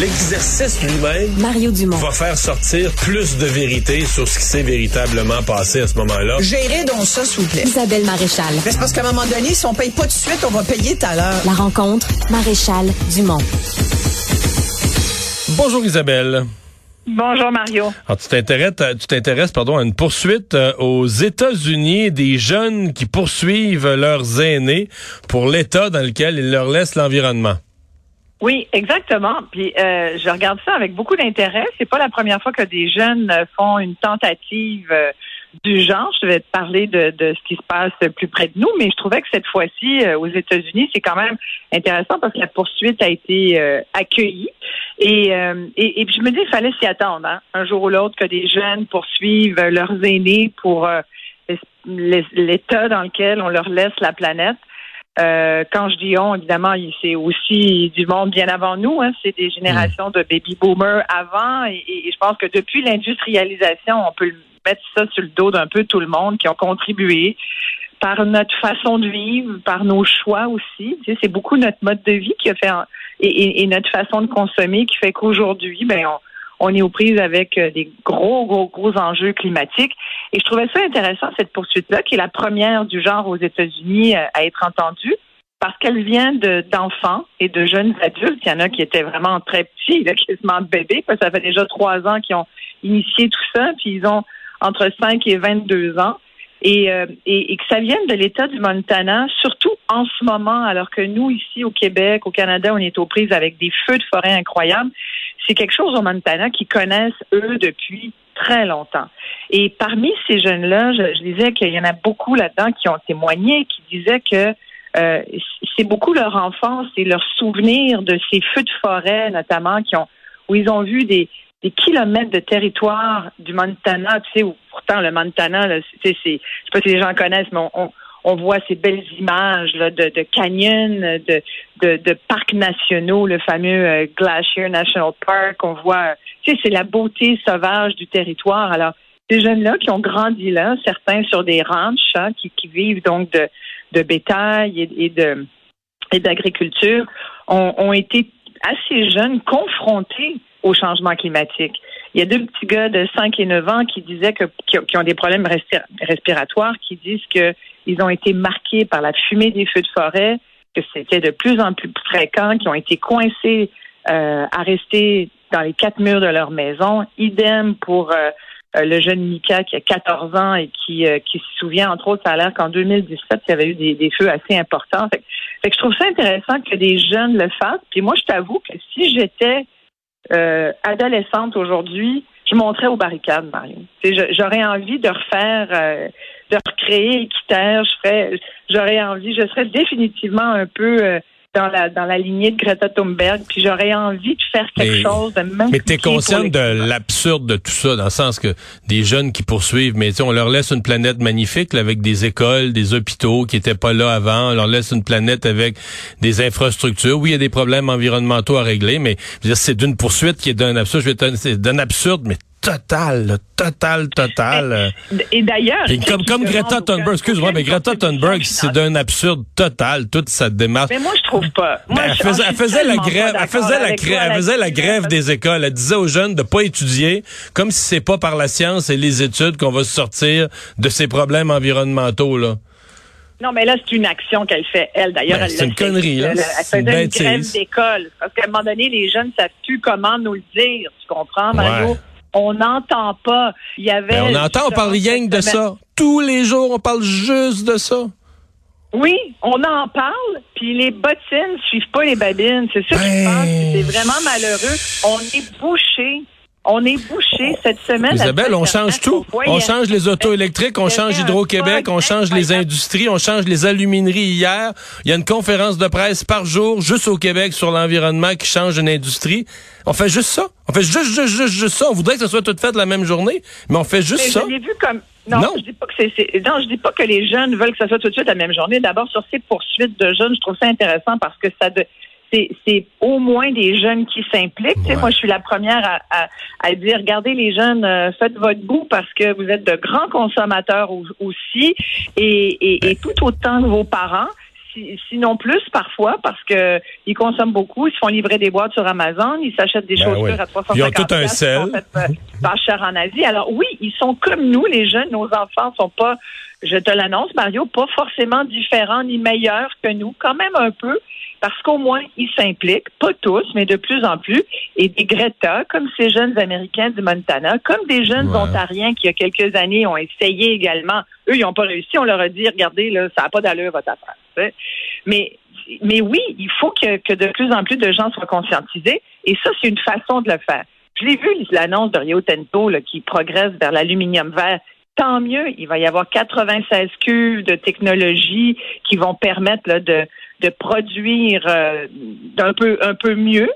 L'exercice lui-même Mario Dumont. va faire sortir plus de vérité sur ce qui s'est véritablement passé à ce moment-là. Gérez donc ça, s'il vous plaît. Isabelle Maréchal. Mais c'est parce qu'à un moment donné, si on paye pas tout de suite, on va payer tout à l'heure. La rencontre, Maréchal Dumont. Bonjour Isabelle. Bonjour Mario. Alors, tu t'intéresses, tu t'intéresses pardon, à une poursuite euh, aux États-Unis des jeunes qui poursuivent leurs aînés pour l'état dans lequel ils leur laissent l'environnement. Oui, exactement. Puis euh, je regarde ça avec beaucoup d'intérêt. C'est pas la première fois que des jeunes euh, font une tentative euh, du genre. Je vais te parler de, de, ce qui se passe plus près de nous, mais je trouvais que cette fois-ci, aux États-Unis, c'est quand même intéressant parce que la poursuite a été accueillie. Et, et, et, je me dis, il fallait s'y attendre, hein, un jour ou l'autre, que des jeunes poursuivent leurs aînés pour l'état dans lequel on leur laisse la planète. Euh, quand je dis on, évidemment, c'est aussi du monde bien avant nous. Hein. C'est des générations de baby boomers avant. Et, je pense que depuis l'industrialisation, on peut mettre ça sur le dos d'un peu tout le monde qui ont contribué par notre façon de vivre, par nos choix aussi. Tu sais, c'est beaucoup notre mode de vie qui a fait et, et, notre façon de consommer qui fait qu'aujourd'hui, ben on, on est aux prises avec euh, des gros, gros, gros enjeux climatiques. Et je trouvais ça intéressant, cette poursuite-là, qui est la première du genre aux États-Unis euh, à être entendue, parce qu'elle vient d'enfants et de jeunes adultes. Il y en a qui étaient vraiment très petits, là, quasiment bébés, ça fait déjà trois ans qu'ils ont initié tout ça, puis ils ont entre 5 et 22 ans. Et, euh, et, et, que ça vienne de l'État du Montana, surtout en ce moment, alors que nous, ici au Québec, au Canada, on est aux prises avec des feux de forêt incroyables c'est quelque chose au Montana qu'ils connaissent, eux, depuis très longtemps. Et parmi ces jeunes-là, je, disais qu'il y en a beaucoup là-dedans qui ont témoigné, qui disaient que euh, c'est beaucoup leur enfance et leur souvenir de ces feux de forêt, notamment, qui ont, où ils ont vu des, des kilomètres de territoire du Montana, tu sais, où pourtant le Montana, là, c'est, je sais pas si les gens connaissent, mais on, voit ces belles images là, de, canyons, de, parcs nationaux, le fameux euh, Glacier National Park. On voit, tu sais, c'est la beauté sauvage du territoire. Alors, ces jeunes-là qui ont grandi là, certains sur des ranchs, hein, qui, vivent donc de, bétail et, de et d'agriculture, ont été assez jeunes confrontés au changement climatique. Il y a deux petits gars de 5 et 9 ans qui disaient que qui ont des problèmes respiratoires, qui disent que ils ont été marqués par la fumée des feux de forêt, que c'était de plus en plus fréquent, qui ont été coincés euh, à rester dans les quatre murs de leur maison. Idem pour euh, euh, le jeune Mika qui a 14 ans et qui, qui se souvient, entre autres, ça a l'air qu'en 2017, il y avait eu des, feux assez importants. Fait, que je trouve ça intéressant que des jeunes le fassent. Puis moi, je t'avoue que si j'étais adolescente aujourd'hui, je monterais aux barricades, Mario. J'aurais envie de refaire de recréer ferais, j'aurais envie, je serais définitivement un peu euh, dans la dans la lignée de Greta Thunberg, puis j'aurais envie de faire quelque chose de même. Mais t'es consciente de l'absurde de tout ça, dans le sens que des jeunes qui poursuivent, mais on leur laisse une planète magnifique avec des écoles, des hôpitaux qui étaient pas là avant, on leur laisse une planète avec des infrastructures. Oui, il y a des problèmes environnementaux à régler, mais c'est d'une poursuite qui est d'un absurde, je vais c'est d'un absurde, mais total, total, total. Et, d'ailleurs, comme, comme Greta Thunberg, excuse-moi, mais Greta Thunberg, c'est d'un absurde total toute sa démarche. Mais moi, je trouve pas. Ben, elle faisait, la grève, elle faisait la, grève, elle faisait la grève des écoles. Elle disait aux jeunes de pas étudier, comme si c'est pas par la science et les études qu'on va se sortir de ces problèmes environnementaux là. Non, mais là, c'est une action qu'elle fait, elle. D'ailleurs, ben, C'est une connerie, là. Elle, faisait une grève d'école. Parce qu'à un moment donné, les jeunes ne savent plus comment nous le dire. Tu comprends, Mario? On n'entend pas. Il y avait. Ben, on entend, on parle rien que de ça. Tous les jours, on parle juste de ça. Oui, on en parle, puis les bottines suivent pas les babines. C'est ça que je pense. Ben, c'est vraiment malheureux. On est bouché. On est bouché cette semaine. Isabelle, on change tout. On change les autos électriques, on change Hydro-Québec, on change les industries, on change les alumineries hier. Il y a une conférence de presse par jour, juste au Québec, sur l'environnement qui change une industrie. On fait juste ça. On fait juste, juste, juste, juste ça. On voudrait que ce soit tout fait la même journée, mais on fait juste ça. Je vu comme non, je dis pas que c'est, non, je dis pas que les jeunes veulent que ça soit tout de suite la même journée. D'abord sur ces poursuites de jeunes, je trouve ça intéressant parce que ça de, c'est au moins des jeunes qui s'impliquent. Moi, je suis la première à, à, dire, regardez les jeunes, euh, faites votre bout parce que vous êtes de grands consommateurs aussi et, et, et tout autant que vos parents si- sinon plus parfois, parce que ils consomment beaucoup, ils se font livrer des boîtes sur Amazon, ils s'achètent des Ben chaussures oui. à Ils 350 ont tout un sel. euh, pas cher en Asie. Alors oui, ils sont comme nous, les jeunes. Nos enfants sont pas, je te l'annonce, Mario, pas forcément différents ni meilleurs que nous, quand même un peu, parce qu'au moins ils s'impliquent, pas tous, mais de plus en plus. Et des Greta, comme ces jeunes Américains du Montana, comme des jeunes Ouais. Ontariens qui, il y a quelques années, ont essayé également. Eux, ils n'ont pas réussi. On leur a dit, regardez, là, ça n'a pas d'allure, votre affaire. Mais, mais oui, il faut que, que de plus en plus de gens soient conscientisés. Et ça, c'est une façon de le faire. Je l'ai vu, l'annonce de Rio Tinto là, qui progresse vers l'aluminium vert. Tant mieux, il va y avoir 96 cuves de technologie qui vont permettre là, de, de produire euh, d'un peu un peu mieux.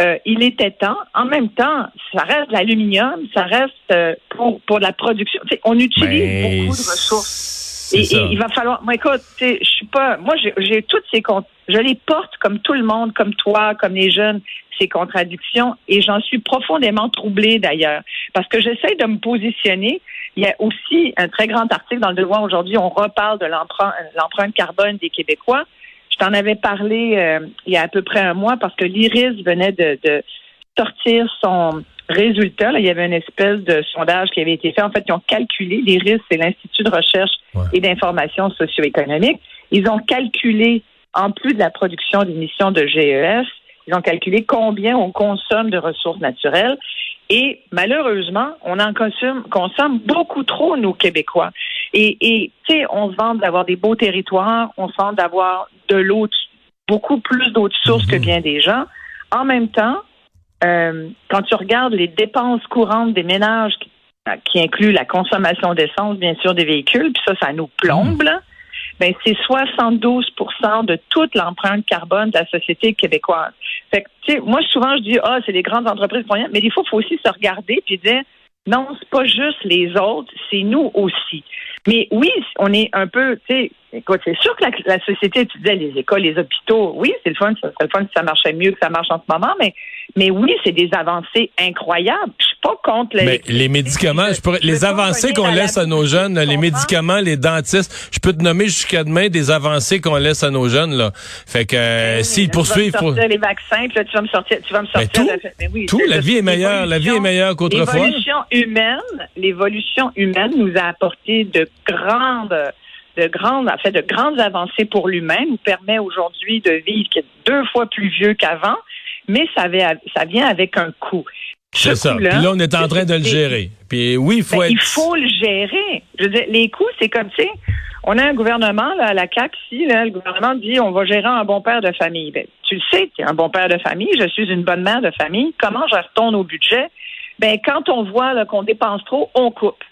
Euh, il était temps. En même temps, ça reste l'aluminium, ça reste euh, pour pour la production. On utilise beaucoup de ressources. Et, et il va falloir. Moi, écoute, je suis pas. Moi, j'ai- toutes ces comptes. Je les porte comme tout le monde, comme toi, comme les jeunes, ces contradictions, et j'en suis profondément troublée d'ailleurs, parce que j'essaie de me positionner. Il y a aussi un très grand article dans le Devoir aujourd'hui. On reparle de l'empreinte carbone des Québécois. Je t'en avais parlé euh, il y a à peu près un mois parce que l'IRIS venait de, de sortir son résultat. Là, il y avait une espèce de sondage qui avait été fait. En fait, ils ont calculé, l'IRIS, c'est l'Institut de recherche Ouais. et d'information socio-économique. Ils ont calculé, en plus de la production d'émissions de GES, ils ont calculé combien on consomme de ressources naturelles. Et malheureusement, on en consomme, consomme beaucoup trop, nos Québécois. Et, et tu sais, on se vante d'avoir des beaux territoires, on se vante d'avoir de l'eau, beaucoup plus d'autres sources que bien des gens. En même temps, euh, quand tu regardes les dépenses courantes des ménages, qui, qui incluent la consommation d'essence, bien sûr, des véhicules, puis ça, ça nous plombe, ben, c'est 72% de toute l'empreinte carbone de la société québécoise. Fait que, moi, souvent, je dis, ah, c'est les grandes entreprises mais des fois, il faut aussi se regarder puis dire, non, c'est pas juste les autres, c'est nous aussi. Mais oui, on est un peu, tu sais, écoute, c'est sûr que la, la société, tu disais, les écoles, les hôpitaux, oui, c'est le fun, ça serait le fun si ça marchait mieux que ça marche en ce moment, mais, mais oui, c'est des avancées incroyables. Je suis pas contre les, Mais les médicaments, je pourrais, je les avancées qu'on la laisse à nos jeunes, là, les médicaments, les dentistes, je peux te nommer jusqu'à demain des avancées qu'on laisse à nos jeunes là. Fait que euh, s'ils poursuivent, Tu vas pour... me sortir les vaccins, puis là, tu vas me sortir, tu vas me Mais sortir. tout, de- mais oui, tout, la vie est meilleure, la vie est meilleure qu'autrefois. L'évolution humaine, l'évolution humaine nous a apporté de grandes, de grandes, en fait, de grandes avancées pour l'humain, nous permet aujourd'hui de vivre deux fois plus vieux qu'avant, mais ça, avait- ça vient avec un coût. C'est Ce ça. Puis là, on est en train de le gérer. Puis oui, il faut ben, être. Il faut le gérer. Je veux dire, les coûts, c'est comme, tu sais, on a un gouvernement, là, à la CAQ, ici, là, le gouvernement dit on va gérer un bon père de famille. Ben, tu le sais, tu es un bon père de famille, je suis une bonne mère de famille. Comment je retourne au budget? Ben, quand on voit qu'on dépense trop, on coupe.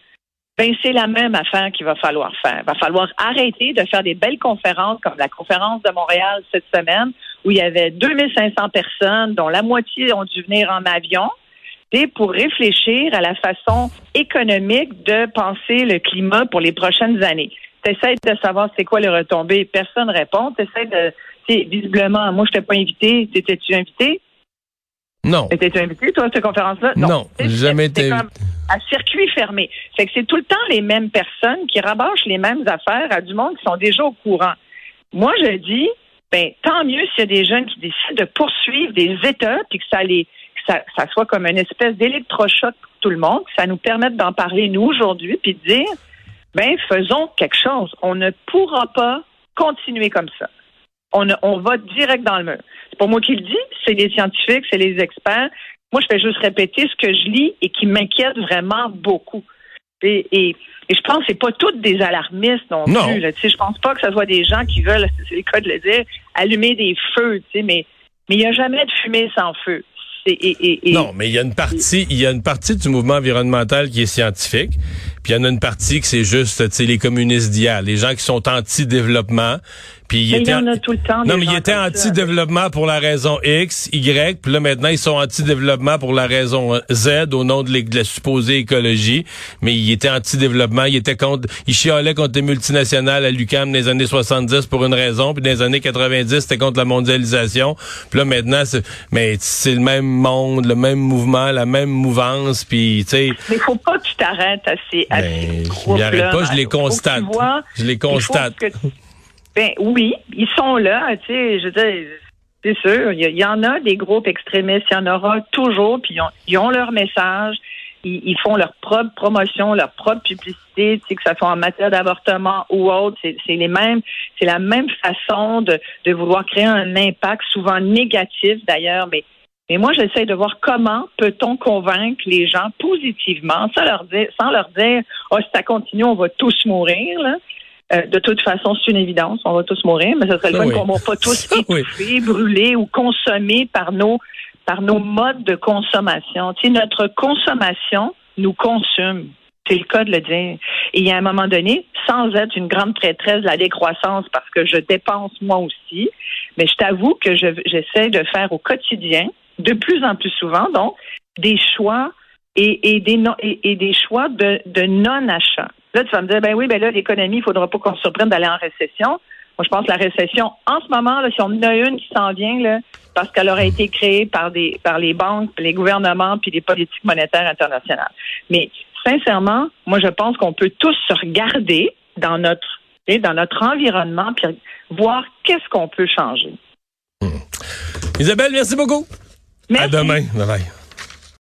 Ben, c'est la même affaire qu'il va falloir faire. Il va falloir arrêter de faire des belles conférences comme la conférence de Montréal cette semaine où il y avait 2500 personnes, dont la moitié ont dû venir en avion et pour réfléchir à la façon économique de penser le climat pour les prochaines années. Tu essaies de savoir c'est quoi les retombées, personne ne répond. Tu essaies de. Visiblement, moi, je t'ai pas invité. T'étais-tu invité? Non. Étais-tu invité, toi, à cette conférence-là? Non, j'ai jamais été comme à circuit fermé. Fait que c'est tout le temps les mêmes personnes qui rabâchent les mêmes affaires à du monde qui sont déjà au courant. Moi, je dis, ben, tant mieux s'il y a des jeunes qui décident de poursuivre des États puis que ça les, que ça, ça soit comme une espèce d'électrochoc pour tout le monde, que ça nous permette d'en parler nous aujourd'hui puis de dire, ben, faisons quelque chose. On ne pourra pas continuer comme ça. On, va direct dans le mur. C'est pas moi qui le dis, c'est les scientifiques, c'est les experts. Moi, je fais juste répéter ce que je lis et qui m'inquiète vraiment beaucoup. Et, et, et je pense que c'est pas toutes des alarmistes non, Non. plus. Là. Je pense pas que ce soit des gens qui veulent, c'est le cas de le dire, allumer des feux. Mais mais il n'y a jamais de fumée sans feu. Et, Non, mais il y a une partie, il y a une partie du mouvement environnemental qui est scientifique, puis il y en a une partie que c'est juste, tu sais, les communistes d'hier, les gens qui sont anti-développement, puis Mais il y étaient en a tout le temps. Non, mais comme ça. anti-développement pour la raison X, Y, puis là maintenant ils sont anti-développement pour la raison Z au nom de, la supposée écologie, mais ils étaient anti-développement, ils étaient contre, ils chialaient contre les multinationales à l'UQAM dans les années 70 pour une raison, puis dans les années 90 c'était contre la mondialisation, puis là maintenant c'est, mais c'est le même monde, le même mouvement, la même mouvance, puis tu sais, Mais il faut pas que tu t'arrêtes à ces, à Ben, ces m'y arrête pas, je les constate. vois- Je les il constate. Ben oui, ils sont là, tu sais, je veux dire, c'est sûr, il y, en a des groupes extrémistes, il y en aura toujours, puis ils ont, ont leur message, ils, ils, font leur propre promotion, leur propre publicité, tu sais, que ça soit en matière d'avortement ou autre, c'est les mêmes, c'est la même façon de, de vouloir créer un impact, souvent négatif d'ailleurs, mais mais moi, j'essaie de voir comment peut-on convaincre les gens positivement, sans leur dire, sans leur dire, oh, si ça continue, on va tous mourir. Là. Euh, de toute façon, c'est une évidence, on va tous mourir, mais ce serait le fun qu'on ne pas tous étouffés, brûlés ou consommés par nos par nos modes de consommation. Tu sais, notre consommation nous consume. C'est le cas de le dire. Et il y a un moment donné, sans être une grande prêtresse de la décroissance, parce que je dépense moi aussi, mais je t'avoue que j'essaie de faire au quotidien, de plus en plus souvent, donc, des choix et, et, des, non, et, des choix de, de non-achat. Là, tu vas me dire, ben oui, ben là, l'économie, il faudra pas qu'on se surprenne d'aller en récession. Moi, je pense que la récession, en ce moment, là, si on en a une qui s'en vient, là, parce qu'elle aurait été créée par des par les banques, les gouvernements, puis les politiques monétaires internationales. Mais sincèrement, moi, je pense qu'on peut tous se regarder dans notre dans notre environnement, puis voir qu'est-ce qu'on peut changer. Isabelle, merci beaucoup. Merci. À demain. Bye bye.